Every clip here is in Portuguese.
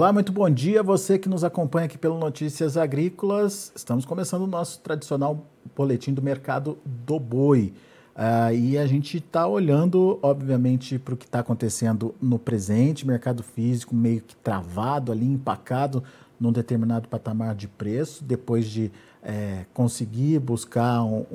Olá, muito bom dia. Você que nos acompanha aqui pelo Notícias Agrícolas. Estamos começando o nosso tradicional boletim do mercado do boi. Uh, e a gente está olhando, obviamente, para o que está acontecendo no presente, mercado físico meio que travado ali, empacado num determinado patamar de preço, depois de é, conseguir buscar um,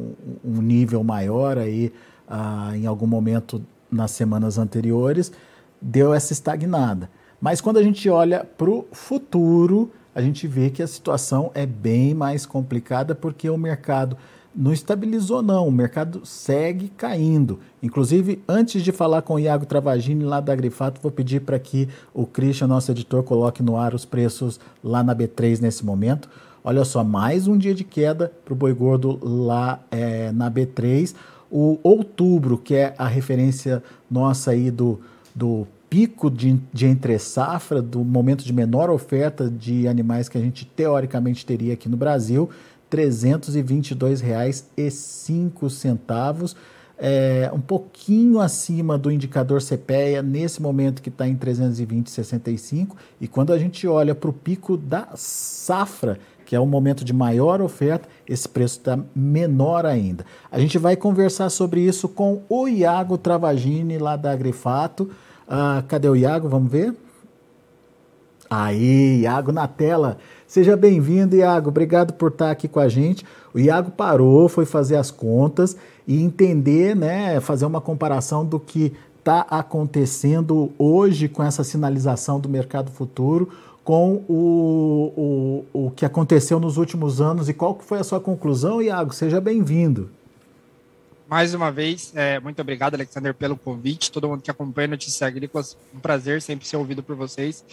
um, nível maior aí uh, em algum momento nas semanas anteriores, deu essa estagnada. Mas quando a gente olha para o futuro, a gente vê que a situação é bem mais complicada porque o mercado não estabilizou não, o mercado segue caindo. Inclusive, antes de falar com o Iago Travagini lá da Agrifato, vou pedir para que o Christian, nosso editor, coloque no ar os preços lá na B3 nesse momento. Olha só, mais um dia de queda para o boi gordo lá é, na B3. O outubro, que é a referência nossa aí do, do pico de, de entre safra, do momento de menor oferta de animais que a gente teoricamente teria aqui no Brasil, R$ 322,05, é, um pouquinho acima do indicador CPEA, nesse momento que está em 320,65. E quando a gente olha para o pico da safra, que é o momento de maior oferta, esse preço está menor ainda. A gente vai conversar sobre isso com o Iago Travagini, lá da Agrifato. Ah, cadê o Iago? Vamos ver? Aí, Iago na tela. Seja bem-vindo, Iago. Obrigado por estar aqui com a gente. O Iago parou, foi fazer as contas e entender, né, fazer uma comparação do que está acontecendo hoje com essa sinalização do mercado futuro com o, o, o que aconteceu nos últimos anos e qual que foi a sua conclusão, Iago? Seja bem-vindo. Mais uma vez, é, muito obrigado, Alexander, pelo convite. Todo mundo que acompanha Notícias Agrícolas, um prazer sempre ser ouvido por vocês.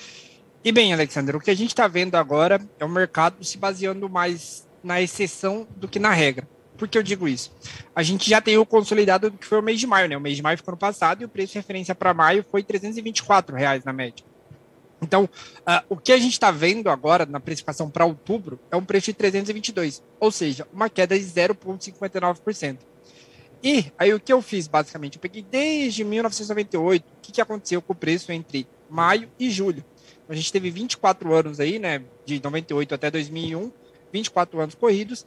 E bem, Alexander, o que a gente está vendo agora é o mercado se baseando mais na exceção do que na regra. Por que eu digo isso? A gente já tem o consolidado do que foi o mês de maio, né? O mês de maio ficou no passado e o preço de referência para maio foi 324 reais na média. Então, uh, o que a gente está vendo agora na precificação para outubro é um preço de 322, ou seja, uma queda de 0,59%. E aí o que eu fiz basicamente? Eu peguei desde 1998 o que, que aconteceu com o preço entre maio e julho. A gente teve 24 anos aí, né, de 98 até 2001, 24 anos corridos,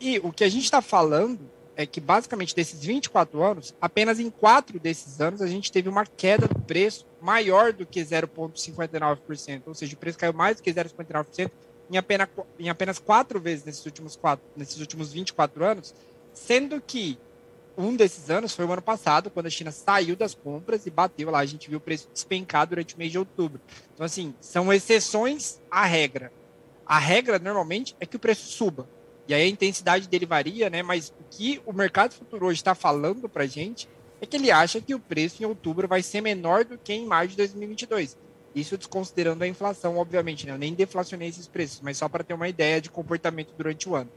e o que a gente está falando é que basicamente desses 24 anos, apenas em quatro desses anos a gente teve uma queda do preço maior do que 0,59%, ou seja, o preço caiu mais do que 0,59% em apenas, em apenas quatro vezes nesses últimos, quatro, nesses últimos 24 anos, sendo que um desses anos foi o ano passado, quando a China saiu das compras e bateu lá. A gente viu o preço despencar durante o mês de outubro. Então, assim, são exceções à regra. A regra, normalmente, é que o preço suba. E aí a intensidade dele varia, né? Mas o que o mercado futuro hoje está falando para a gente é que ele acha que o preço em outubro vai ser menor do que em maio de 2022. Isso desconsiderando a inflação, obviamente, né? Eu nem deflacionei esses preços, mas só para ter uma ideia de comportamento durante o ano.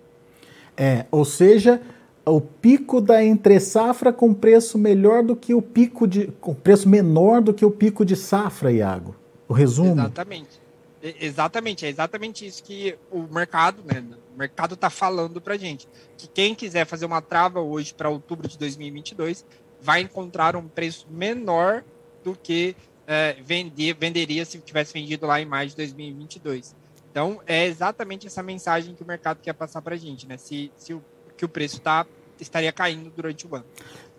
É, ou seja, o pico da entre safra com preço melhor do que o pico de com preço menor do que o pico de safra, Iago. O resumo. Exatamente. Exatamente, é exatamente isso que o mercado, né? O mercado está falando para gente. Que quem quiser fazer uma trava hoje para outubro de 2022 vai encontrar um preço menor do que é, vender, venderia se tivesse vendido lá em maio de 2022. Então, é exatamente essa mensagem que o mercado quer passar para a gente, né? Se, se o, que o preço tá, estaria caindo durante o ano.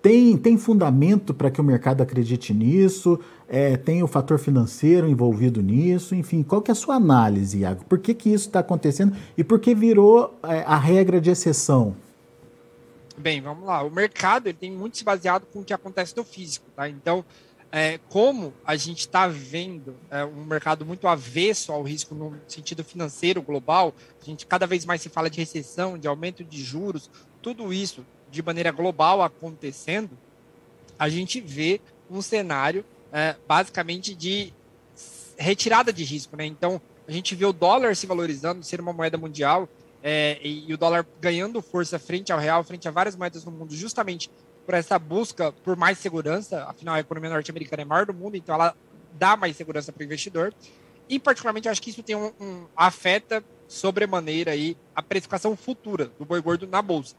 Tem, tem fundamento para que o mercado acredite nisso? É, tem o fator financeiro envolvido nisso? Enfim, qual que é a sua análise, Iago? Por que, que isso está acontecendo e por que virou é, a regra de exceção? Bem, vamos lá. O mercado ele tem muito se baseado com o que acontece no físico, tá? Então, é, como a gente está vendo é, um mercado muito avesso ao risco no sentido financeiro global, a gente cada vez mais se fala de recessão, de aumento de juros, tudo isso de maneira global acontecendo, a gente vê um cenário é, basicamente de retirada de risco, né? Então, a gente vê o dólar se valorizando, ser uma moeda mundial, é, e, e, o dólar ganhando força frente ao real, frente a várias moedas no mundo, justamente por essa busca por mais segurança. Afinal, a economia norte-americana é maior do mundo, então ela dá mais segurança para o investidor. E, particularmente, eu acho que isso tem um, um afeta sobremaneira aí a precificação futura do boi gordo na bolsa.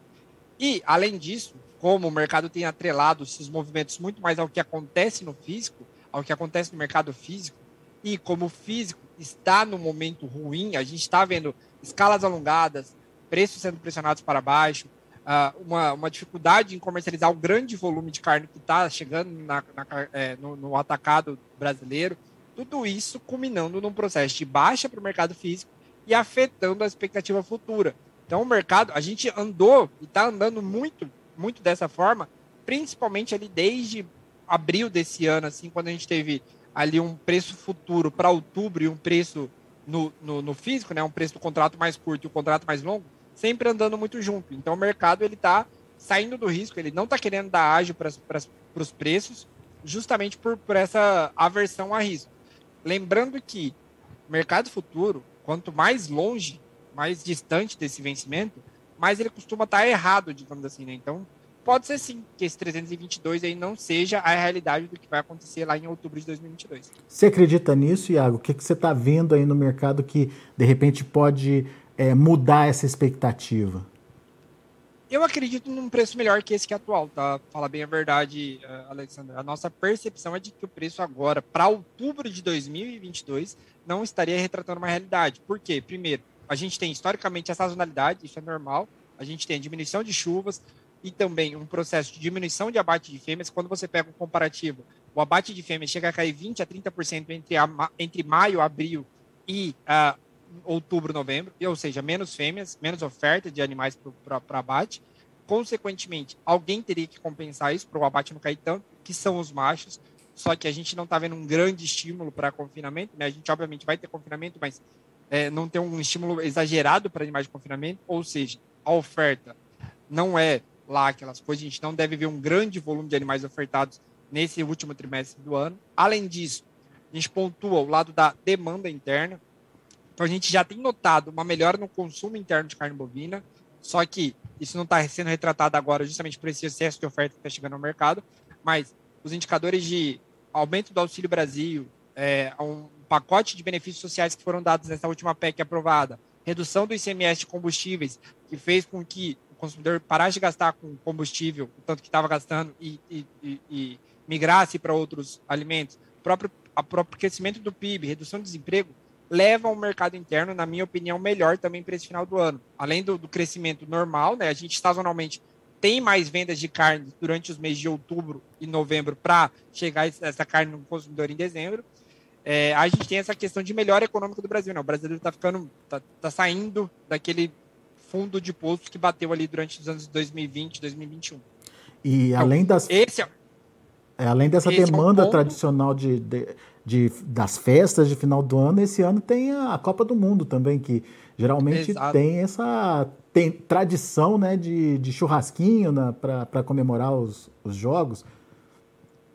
E, além disso, como o mercado tem atrelado esses movimentos muito mais ao que acontece no físico, ao que acontece no mercado físico, e como o físico está no momento ruim, a gente está vendo escalas alongadas, preços sendo pressionados para baixo, uh, uma, uma dificuldade em comercializar o grande volume de carne que está chegando na, na, é, no, no, atacado brasileiro, tudo isso culminando num processo de baixa para o mercado físico e afetando a expectativa futura. Então, o mercado, a gente andou e está andando muito, muito dessa forma, principalmente ali desde abril desse ano, assim, quando a gente teve ali um preço futuro para outubro e um preço no, no, no, físico, né, um preço do contrato mais curto e o contrato mais longo, sempre andando muito junto. Então o mercado ele está saindo do risco, ele não está querendo dar ágio para os preços, justamente por, por essa aversão a risco. Lembrando que mercado futuro, quanto mais longe, mais distante desse vencimento, mais ele costuma estar tá errado, digamos assim. Né? Então pode ser sim que esse 322 aí não seja a realidade do que vai acontecer lá em outubro de 2022. Você acredita nisso, Iago? O que, que você está vendo aí no mercado que de repente pode é, mudar essa expectativa? Eu acredito num preço melhor que esse que é atual, tá? Fala bem a verdade, eh, Alexandre. A nossa percepção é de que o preço agora, para outubro de 2022, não estaria retratando uma realidade. Por quê? Primeiro, a gente tem historicamente a sazonalidade, isso é normal. A gente tem a diminuição de chuvas, e também um processo de diminuição de abate de fêmeas. Quando você pega um comparativo, o abate de fêmeas chega a cair 20 a 30% entre, a, entre maio, abril e uh, outubro, novembro, ou seja, menos fêmeas, menos oferta de animais para abate. Consequentemente, alguém teria que compensar isso para o abate não cair tanto, que são os machos. Só que a gente não está vendo um grande estímulo para confinamento, né? A gente, obviamente, vai ter confinamento, mas é, não tem um estímulo exagerado para animais de confinamento, ou seja, a oferta não é lá aquelas coisas. A gente não deve ver um grande volume de animais ofertados nesse último trimestre do ano. Além disso, a gente pontua o lado da demanda interna. Então a gente já tem notado uma melhora no consumo interno de carne bovina, só que isso não está sendo retratado agora justamente por esse excesso de oferta que está chegando ao mercado, mas os indicadores de aumento do Auxílio Brasil, é, um pacote de benefícios sociais que foram dados nessa última PEC aprovada, redução do ICMS de combustíveis, que fez com que consumidor parasse de gastar com combustível, o tanto que estava gastando, e, e, e, e migrasse para outros alimentos, o próprio, a próprio crescimento do PIB, redução do desemprego, leva o mercado interno, na minha opinião, melhor também para esse final do ano. Além do, do crescimento normal, né, a gente sazonalmente tem mais vendas de carne durante os meses de outubro e novembro para chegar essa carne no consumidor em dezembro. É, a gente tem essa questão de melhora econômica do Brasil. Né? O brasileiro está ficando, está tá saindo daquele fundo de poço que bateu ali durante os anos 2020, 2021. E então, além das. Esse é, é além dessa demanda é um tradicional de, de, de, das festas de final do ano, esse ano tem a Copa do Mundo também, que geralmente Exato. tem essa tem tradição né, de, de churrasquinho para comemorar os, os jogos.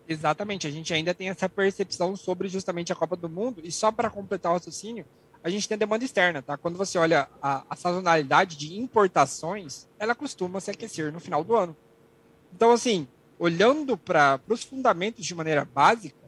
Exatamente, a gente ainda tem essa percepção sobre justamente a Copa do Mundo, e só para completar o raciocínio, a gente tem a demanda externa, tá? Quando você olha a, a sazonalidade de importações, ela costuma se aquecer no final do ano. Então, assim, olhando para os fundamentos de maneira básica,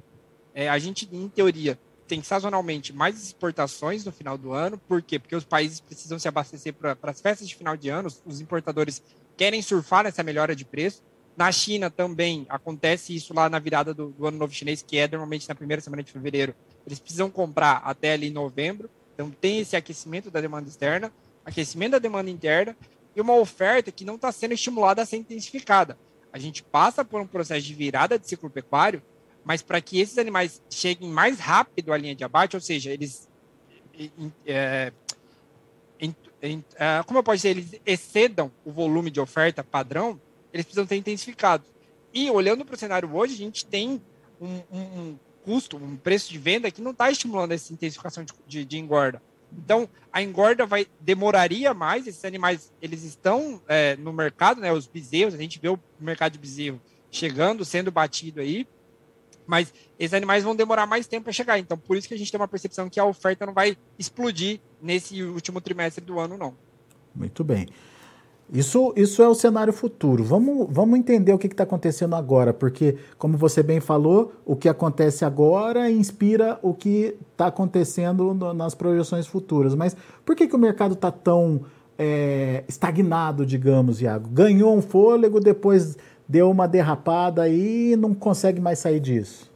é, a gente, em teoria, tem sazonalmente mais exportações no final do ano. Por quê? Porque os países precisam se abastecer para as festas de final de ano, os importadores querem surfar nessa melhora de preço. Na China também acontece isso lá na virada do, do ano novo chinês, que é normalmente na primeira semana de fevereiro. Eles precisam comprar até ali novembro. Então, tem esse aquecimento da demanda externa, aquecimento da demanda interna e uma oferta que não está sendo estimulada a ser intensificada. A gente passa por um processo de virada de ciclo pecuário, mas para que esses animais cheguem mais rápido à linha de abate, ou seja, eles. É, é, como eu posso dizer, eles excedam o volume de oferta padrão, eles precisam ser intensificados. E olhando para o cenário hoje, a gente tem um, um, custo, um preço de venda que não está estimulando essa intensificação de, de, de, engorda. Então, a engorda vai demoraria mais. Esses animais, eles estão é, no mercado, né? Os bezerros, a gente vê o mercado de bezerro, chegando, sendo batido aí, mas esses animais vão demorar mais tempo para chegar. Então, por isso que a gente tem uma percepção que a oferta não vai explodir nesse último trimestre do ano, não. Muito bem. Isso, isso é o cenário futuro. Vamos, vamos entender o que está acontecendo agora, porque, como você bem falou, o que acontece agora inspira o que está acontecendo no, nas projeções futuras. Mas por que, que o mercado está tão é, estagnado, digamos, Iago? Ganhou um fôlego, depois deu uma derrapada e não consegue mais sair disso?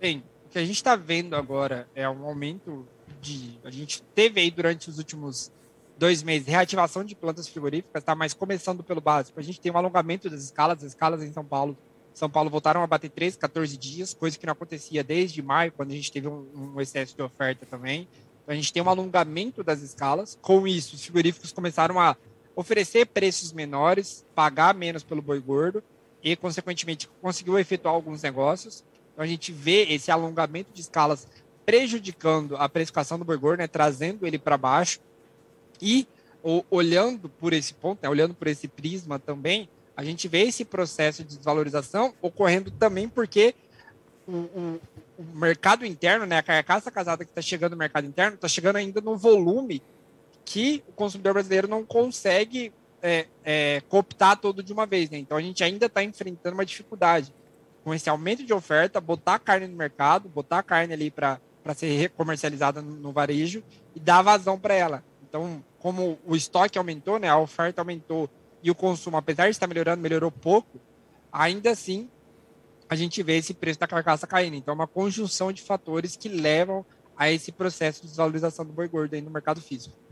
Bem, o que a gente está vendo agora é um aumento de. A gente teve aí durante os últimos dois meses, reativação de plantas frigoríficas, tá? Mas começando pelo básico, a gente tem um alongamento das escalas, as escalas em São Paulo, São Paulo voltaram a bater 13, 14 dias, coisa que não acontecia desde maio, quando a gente teve um, um excesso de oferta também. Então, a gente tem um alongamento das escalas. Com isso, os frigoríficos começaram a oferecer preços menores, pagar menos pelo boi gordo e, consequentemente, conseguiu efetuar alguns negócios. Então, a gente vê esse alongamento de escalas prejudicando a precificação do boi gordo, né, trazendo ele para baixo. E o, olhando por esse ponto, né, olhando por esse prisma também, a gente vê esse processo de desvalorização ocorrendo também porque o, o, o mercado interno, né, a carcaça casada que está chegando no mercado interno, está chegando ainda no volume que o consumidor brasileiro não consegue é, é, cooptar todo de uma vez. Né? Então a gente ainda está enfrentando uma dificuldade com esse aumento de oferta, botar carne no mercado, botar carne ali para ser comercializada no, no varejo e dar vazão para ela. Então, como o estoque aumentou, né, a oferta aumentou e o consumo, apesar de estar melhorando, melhorou pouco, ainda assim a gente vê esse preço da carcaça caindo. Então, é uma conjunção de fatores que levam a esse processo de desvalorização do boi gordo aí no mercado físico.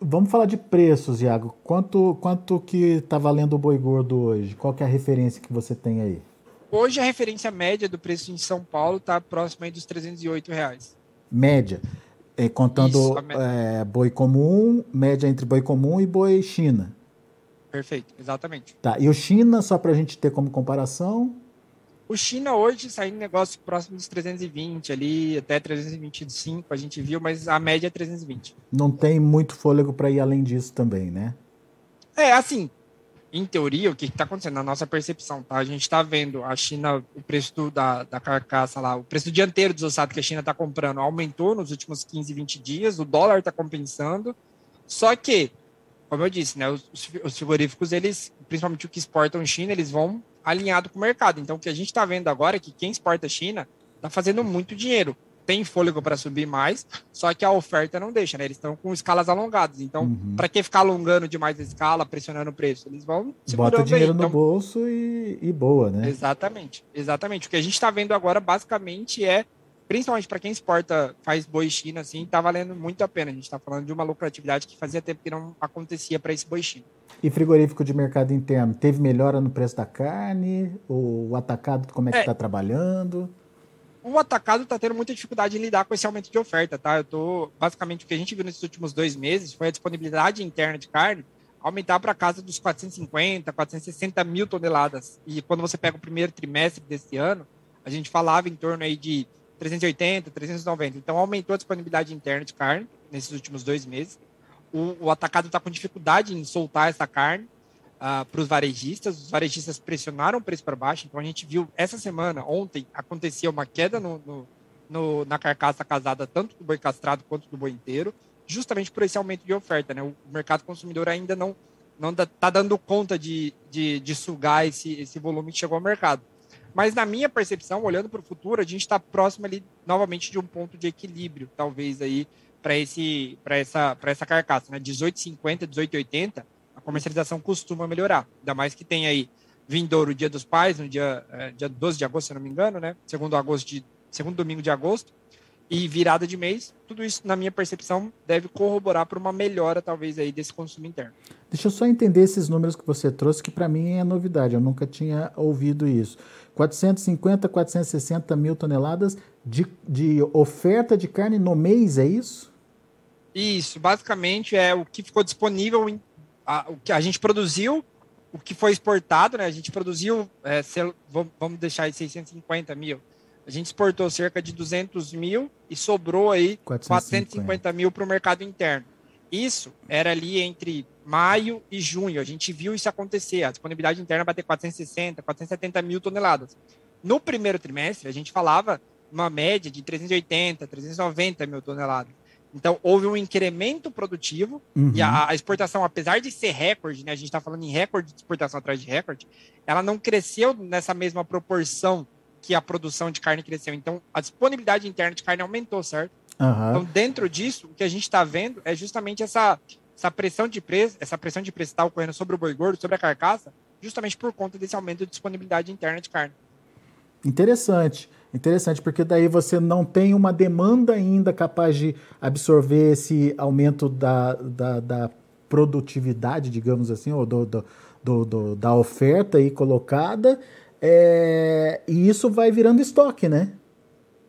Vamos falar de preços, Iago. Quanto, quanto que está valendo o boi gordo hoje? Qual é a referência que você tem aí? Hoje a referência média do preço em São Paulo está próxima dos 308 reais. Média. É, contando Isso, é, boi comum, média entre boi comum e boi China. Perfeito, exatamente. Tá, e o China, só para a gente ter como comparação? O China hoje sai em negócio próximo dos 320 ali, até 325 a gente viu, mas a média é 320. Não tem muito fôlego para ir além disso também, né? É, assim, em teoria, o que está acontecendo na nossa percepção, tá? A gente está vendo a China, o preço do, da, da carcaça lá, o preço do dianteiro desossado que a China está comprando aumentou nos últimos 15, 20 dias, o dólar está compensando, só que, como eu disse, né, os, os frigoríficos, eles, principalmente o que exportam China, eles vão alinhado com o mercado. Então, o que a gente está vendo agora é que quem exporta China está fazendo muito dinheiro tem fôlego para subir mais, só que a oferta não deixa, né? Eles estão com escalas alongadas. Então, uhum. para que ficar alongando demais a escala, pressionando o preço? Eles vão Bota dinheiro aí. no então, bolso e, e, boa, né? Exatamente, exatamente. O que a gente está vendo agora, basicamente, é, principalmente para quem exporta, faz boi China, assim, está valendo muito a pena. A gente está falando de uma lucratividade que fazia tempo que não acontecia para esse boi China. E frigorífico de mercado interno, teve melhora no preço da carne? O atacado, como é que está é. trabalhando? o atacado está tendo muita dificuldade em lidar com esse aumento de oferta, tá? Eu tô basicamente o que a gente viu nesses últimos dois meses foi a disponibilidade interna de carne aumentar para casa dos 450, 460 mil toneladas. E quando você pega o primeiro trimestre desse ano, a gente falava em torno aí de 380, 390. Então aumentou a disponibilidade interna de carne nesses últimos dois meses. O, o atacado está com dificuldade em soltar essa carne uh, ah, para os varejistas. Os varejistas pressionaram o preço para baixo. Então a gente viu essa semana, ontem, acontecia uma queda no, no, no, na carcaça casada, tanto do boi castrado quanto do boi inteiro, justamente por esse aumento de oferta. Né? O mercado consumidor ainda não não está dando conta de, de, de, sugar esse, esse volume que chegou ao mercado. Mas na minha percepção, olhando para o futuro, a gente está próximo ali novamente de um ponto de equilíbrio, talvez aí para esse para essa para essa carcaça, né? 18,50, 18,80 comercialização costuma melhorar. Ainda mais que tem aí vindouro Dia dos Pais, no dia, é, dia 12 de agosto, se não me engano, né? Segundo, agosto de, segundo domingo de agosto. E virada de mês, tudo isso, na minha percepção, deve corroborar para uma melhora, talvez, aí desse consumo interno. Deixa eu só entender esses números que você trouxe, que para mim é novidade, eu nunca tinha ouvido isso. 450, 460 mil toneladas de, de oferta de carne no mês, é isso? Isso, basicamente é o que ficou disponível em a, o que a gente produziu, o que foi exportado, né? A gente produziu, é, vamos deixar aí 650 mil. A gente exportou cerca de 200 mil e sobrou aí 450, 450 mil para o mercado interno. Isso era ali entre maio e junho. A gente viu isso acontecer. A disponibilidade interna bater 460, 470 mil toneladas. No primeiro trimestre, a gente falava uma média de 380, 390 mil toneladas. Então, houve um incremento produtivo uhum. e a, a, exportação, apesar de ser recorde, né, a gente está falando em recorde de exportação atrás de recorde, ela não cresceu nessa mesma proporção que a produção de carne cresceu. Então, a disponibilidade interna de carne aumentou, certo? Uhum. Então, dentro disso, o que a gente está vendo é justamente essa, essa pressão de preço, essa pressão de preço está ocorrendo sobre o boi gordo, sobre a carcaça, justamente por conta desse aumento de disponibilidade interna de carne. Interessante. Interessante, porque daí você não tem uma demanda ainda capaz de absorver esse aumento da, da, da produtividade, digamos assim, ou do, do, do, do da oferta aí colocada, é, e isso vai virando estoque, né?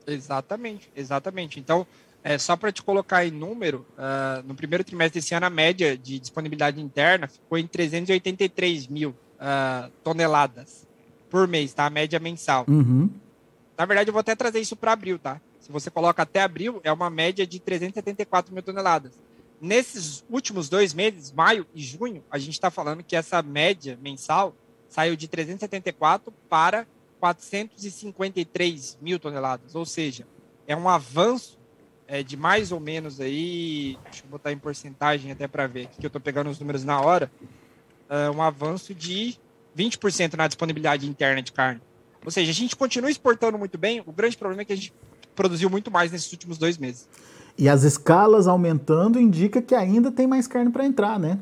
Exatamente, exatamente. Então, é, só para te colocar em número, uh, no primeiro trimestre desse ano, a média de disponibilidade interna ficou em 383 mil uh, toneladas por mês, tá? A média mensal. Uhum. Na verdade, eu vou até trazer isso para abril, tá? Se você coloca até abril, é uma média de 374 mil toneladas. Nesses últimos dois meses, maio e junho, a gente está falando que essa média mensal saiu de 374 para 453 mil toneladas. Ou seja, é um avanço é, de mais ou menos aí, deixa eu botar em porcentagem até para ver, que eu estou pegando os números na hora, é um avanço de 20% na disponibilidade interna de carne. Ou seja, a gente continua exportando muito bem, o grande problema é que a gente produziu muito mais nesses últimos dois meses. E as escalas aumentando indica que ainda tem mais carne para entrar, né?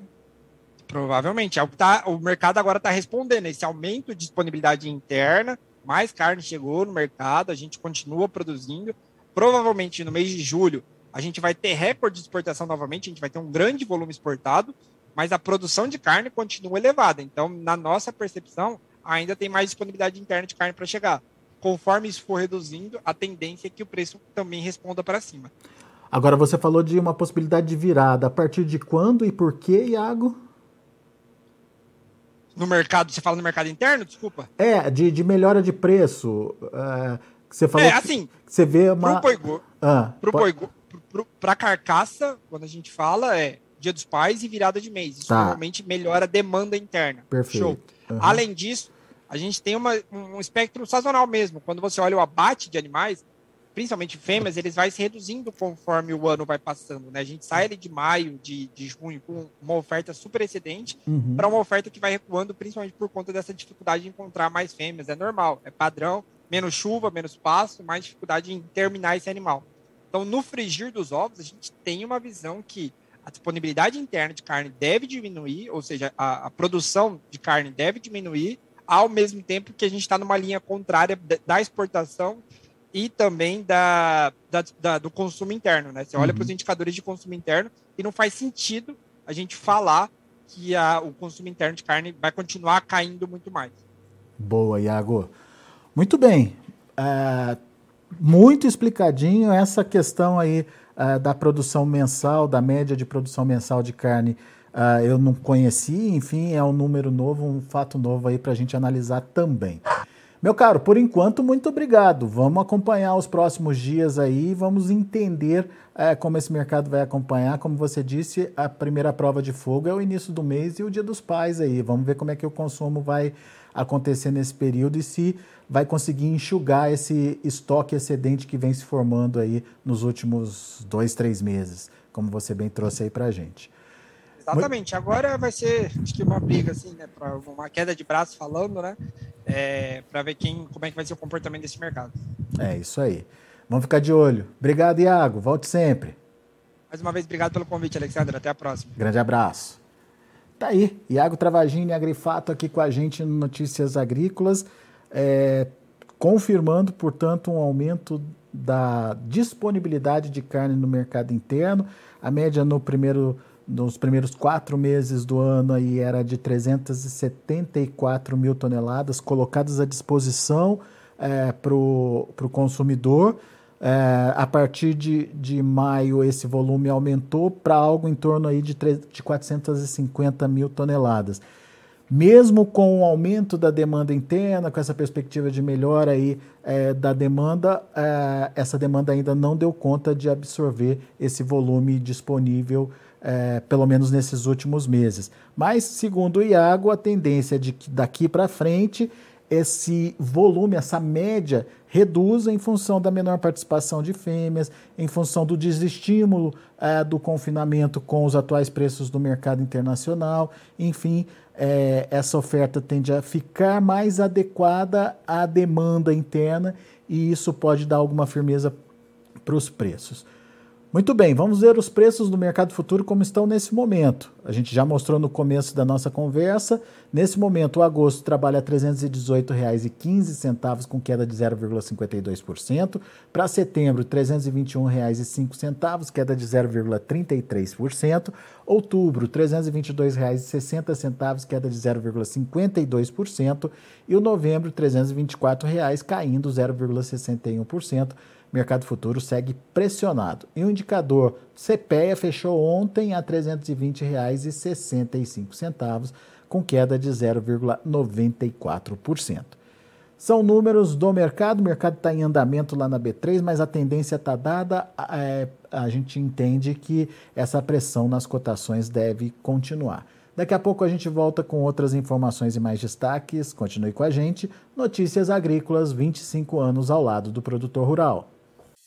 Provavelmente. É o, tá, o mercado agora está respondendo. Esse aumento de disponibilidade interna, mais carne chegou no mercado, a gente continua produzindo. Provavelmente no mês de julho a gente vai ter recorde de exportação novamente, a gente vai ter um grande volume exportado, mas a produção de carne continua elevada. Então, na nossa percepção, ainda tem mais disponibilidade interna de carne para chegar. Conforme isso for reduzindo, a tendência é que o preço também responda para cima. Agora, você falou de uma possibilidade de virada. A partir de quando e por que, Iago? No mercado, você fala no mercado interno? Desculpa. É, de, de melhora de preço. É, você falou é, assim, você vê uma... Pro boi, ah, pro pode... carcaça, quando a gente fala, é Dia dos Pais e virada de mês. Isso tá. normalmente melhora a demanda interna. Perfeito. Show. Uhum. Além disso, a gente tem uma, um espectro sazonal mesmo. Quando você olha o abate de animais, principalmente fêmeas, eles vai se reduzindo conforme o ano vai passando, né? A gente sai ali de maio, de, de junho, com uma oferta super excedente uhum. para uma oferta que vai recuando, principalmente por conta dessa dificuldade de encontrar mais fêmeas. É normal, é padrão, menos chuva, menos pasto, mais dificuldade em terminar esse animal. Então, no frigir dos ovos, a gente tem uma visão que a disponibilidade interna de carne deve diminuir, ou seja, a, a produção de carne deve diminuir, ao mesmo tempo que a gente está numa linha contrária da exportação e também da, da, da do consumo interno. Né? Você olha uhum. para os indicadores de consumo interno e não faz sentido a gente falar que a, o consumo interno de carne vai continuar caindo muito mais. Boa, Iago. Muito bem. Uh, muito explicadinho essa questão aí uh, da produção mensal, da média de produção mensal de carne Uh, eu não conheci, enfim, é um número novo, um fato novo aí para a gente analisar também. Meu caro, por enquanto, muito obrigado. Vamos acompanhar os próximos dias aí, vamos entender uh, como esse mercado vai acompanhar. Como você disse, a primeira prova de fogo é o início do mês e o Dia dos Pais aí. Vamos ver como é que o consumo vai acontecer nesse período e se vai conseguir enxugar esse estoque excedente que vem se formando aí nos últimos dois, três meses, como você bem trouxe aí para a gente. Exatamente. Agora vai ser, acho que uma briga, assim, né? Para uma queda de braço falando, né? É, para ver quem, como é que vai ser o comportamento desse mercado. É isso aí. Vamos ficar de olho. Obrigado, Iago. Volte sempre. Mais uma vez, obrigado pelo convite, Alexandre. Até a próxima. Grande abraço. Tá aí, Iago Travagini, Agrifato, aqui com a gente no Notícias Agrícolas, é, confirmando, portanto, um aumento da disponibilidade de carne no mercado interno. A média no primeiro nos primeiros quatro meses do ano aí era de 374 mil toneladas colocadas à disposição é, para o consumidor. É, a partir de, de maio, esse volume aumentou para algo em torno aí de, 3, de 450 mil toneladas. Mesmo com o aumento da demanda interna, com essa perspectiva de melhora aí, é, da demanda, é, essa demanda ainda não deu conta de absorver esse volume disponível é, pelo menos nesses últimos meses. Mas, segundo o Iago, a tendência é de que daqui para frente esse volume, essa média, reduz em função da menor participação de fêmeas, em função do desestímulo é, do confinamento com os atuais preços do mercado internacional. Enfim, é, essa oferta tende a ficar mais adequada à demanda interna e isso pode dar alguma firmeza para os preços. Muito bem, vamos ver os preços do mercado futuro como estão nesse momento. A gente já mostrou no começo da nossa conversa. Nesse momento, o agosto trabalha R$ 318,15, com queda de 0,52%. Para setembro, R$ 321,05, queda de 0,33%. Outubro, R$ 322,60, queda de 0,52%. E o novembro, 324 reais, caindo 0,61% mercado futuro segue pressionado. E o indicador CPEA fechou ontem a R$ 320,65, com queda de 0,94%. São números do mercado, o mercado está em andamento lá na B3, mas a tendência está dada, é, a gente entende que essa pressão nas cotações deve continuar. Daqui a pouco a gente volta com outras informações e mais destaques. Continue com a gente. Notícias Agrícolas, 25 anos ao lado do produtor rural.